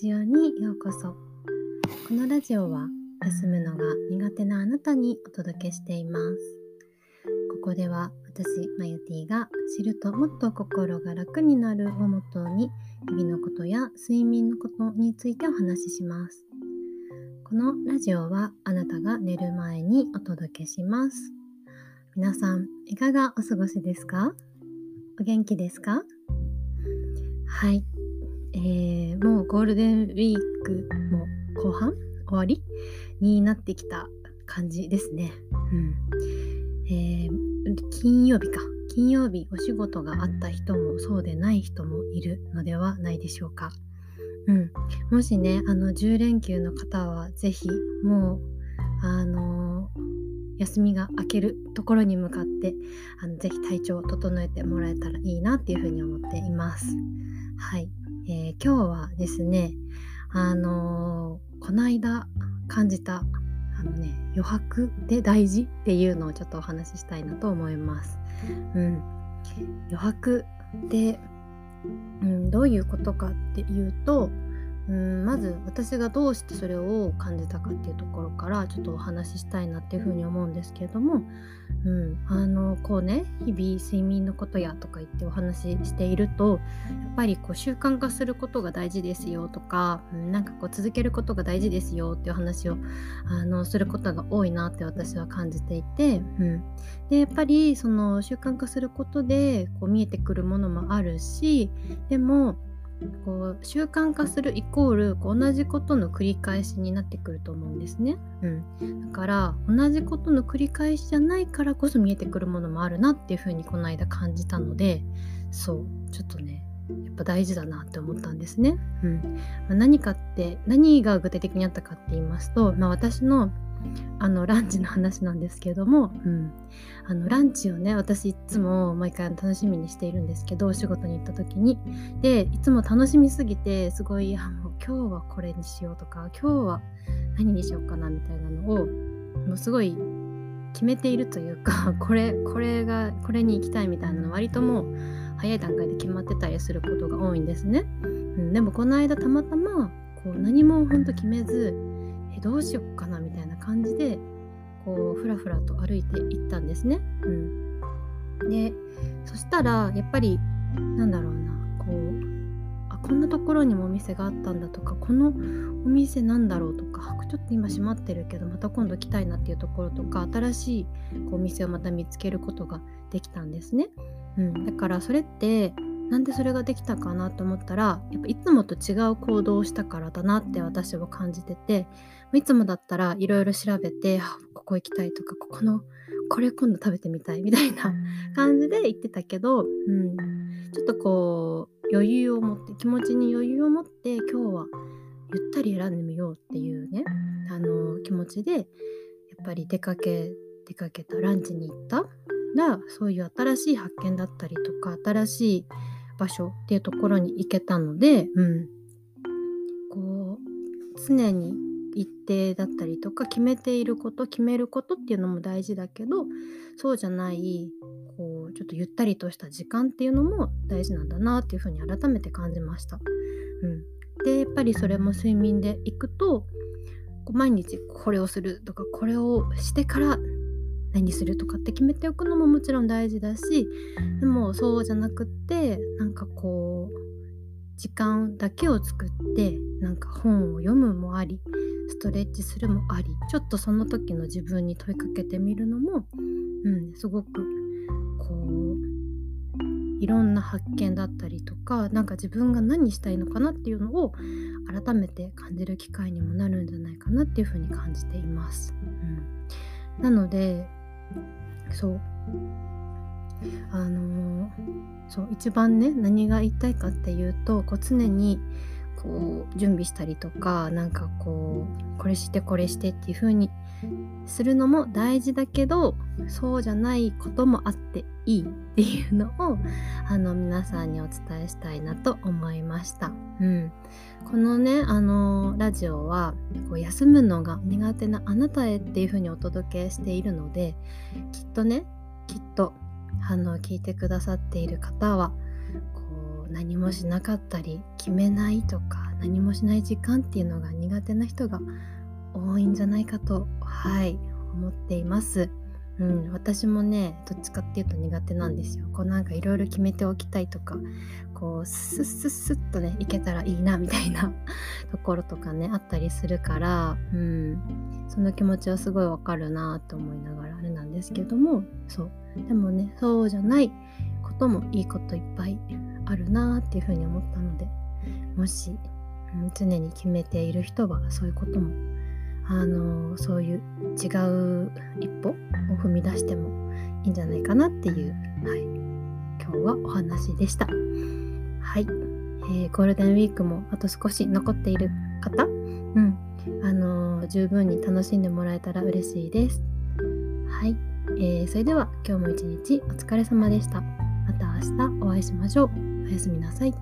ジオにようこそ。このラジオは休むのが苦手なあなたにお届けしています。ここでは私マユティが知るともっと心が楽になるをモットーに日々のことや睡眠のことについてお話しします。このラジオはあなたが寝る前にお届けします。皆さんいかがお過ごしですか？お元気ですか？はい、えー、もうゴールデンウィークも後半終わりになってきた感じですね。うんえー、金曜日か金曜日お仕事があった人もそうでない人もいるのではないでしょうか。うん、もしねあの10連休の方は是非もうあのー、休みが明けるところに向かってあのぜひ体調を整えてもらえたらいいなっていうふうに思っています。はい、えー、今日はですねあのー、この間感じたあのね余白で大事っていうのをちょっとお話ししたいなと思います。うん、余白で、うん、どういうことかっていうとうんまず私がどうしてそれを感じたかっていうところからちょっとお話ししたいなっていうふうに思うんですけれども、うん、あのこうね日々睡眠のことやとか言ってお話ししているとやっぱりこう習慣化することが大事ですよとか、うん、なんかこう続けることが大事ですよっていう話をあのすることが多いなって私は感じていて、うん、でやっぱりその習慣化することでこう見えてくるものもあるしでもこう習慣化するイコールこう同じことの繰り返しになってくると思うんですね、うん、だから同じことの繰り返しじゃないからこそ見えてくるものもあるなっていうふうにこの間感じたのでそうちょっとねやっぱ大事だなって思ったんですね、うん。まあ、何かって何が具体的にあったかって言いますと、まあ、私のあのランチの話なんですけども、うん、あのランチをね私いつも毎回楽しみにしているんですけどお仕事に行った時に。でいつも楽しみすぎてすごいもう今日はこれにしようとか今日は何にしようかなみたいなのをもうすごい決めているというか これこれがこれに行きたいみたいなの割ともう早い段階で決まってたりすることが多いんですね、うん、でもこの間たまたまこう何もほんと決めずえどうしよっかなみたいな感じでこうふらふらと歩いていったんですね。うん、でそしたらやっぱりなんだろうなこうあこんなところにもお店があったんだとかこのお店なんだろうとかちょっと今閉まってるけどまた今度来たいなっていうところとか新しいこうお店をまた見つけることができたんですね。うん、だからそれってなんでそれができたかなと思ったらやっぱいつもと違う行動をしたからだなって私は感じてていつもだったらいろいろ調べてここ行きたいとかここのこれ今度食べてみたいみたいな感じで言ってたけど、うん、ちょっとこう余裕を持って気持ちに余裕を持って今日はゆったり選んでみようっていうねあの気持ちでやっぱり出かけ出かけたランチに行ったらそういう新しい発見だったりとか新しい場所っていうところに行けたので、うん、こう常に一定だったりとか決めていること決めることっていうのも大事だけどそうじゃないこうちょっとゆったりとした時間っていうのも大事なんだなっていうふうに改めて感じました。うん、でやっぱりそれも睡眠でいくと毎日これをするとかこれをしてから何するとかって決めておくのももちろん大事だしでもそうじゃなくってなんかこう時間だけを作ってなんか本を読むもありストレッチするもありちょっとその時の自分に問いかけてみるのも、うん、すごくこういろんな発見だったりとか何か自分が何したいのかなっていうのを改めて感じる機会にもなるんじゃないかなっていうふうに感じています。うん、なのでそう。あのー、そう一番ね何が言いたいかっていうとこう常にこう準備したりとかなんかこうこれしてこれしてっていう風にするのも大事だけどそうじゃないこともあっていいっていうのをあの皆さんにお伝えしたいなと思いました。うん、このねあのラジオはこう休むのが苦手なあなたへっていう風にお届けしているのできっとねきっとあの聞いてくださっている方は何もしなかったり決めないとか何もしない時間っていうのが苦手な人が多いんじゃないかとはい思っています。うん、私もねどっちかっていうと苦手なんですよ。こうなんかいろいろ決めておきたいとかこうスッスッスッとねいけたらいいなみたいな ところとかねあったりするから、うん、その気持ちはすごいわかるなと思いながらあれなんですけどもそうでもねそうじゃないこともいいこといっぱいあるなっていうふうに思ったのでもし、うん、常に決めている人はそういうこともあのそういう違う一歩を踏み出してもいいんじゃないかなっていう、はい、今日はお話でした。はい、えー、ゴールデンウィークもあと少し残っている方、うん、あの、十分に楽しんでもらえたら嬉しいです。はい、えー、それでは今日も一日お疲れ様でした。また明日お会いしましょう。おやすみなさい。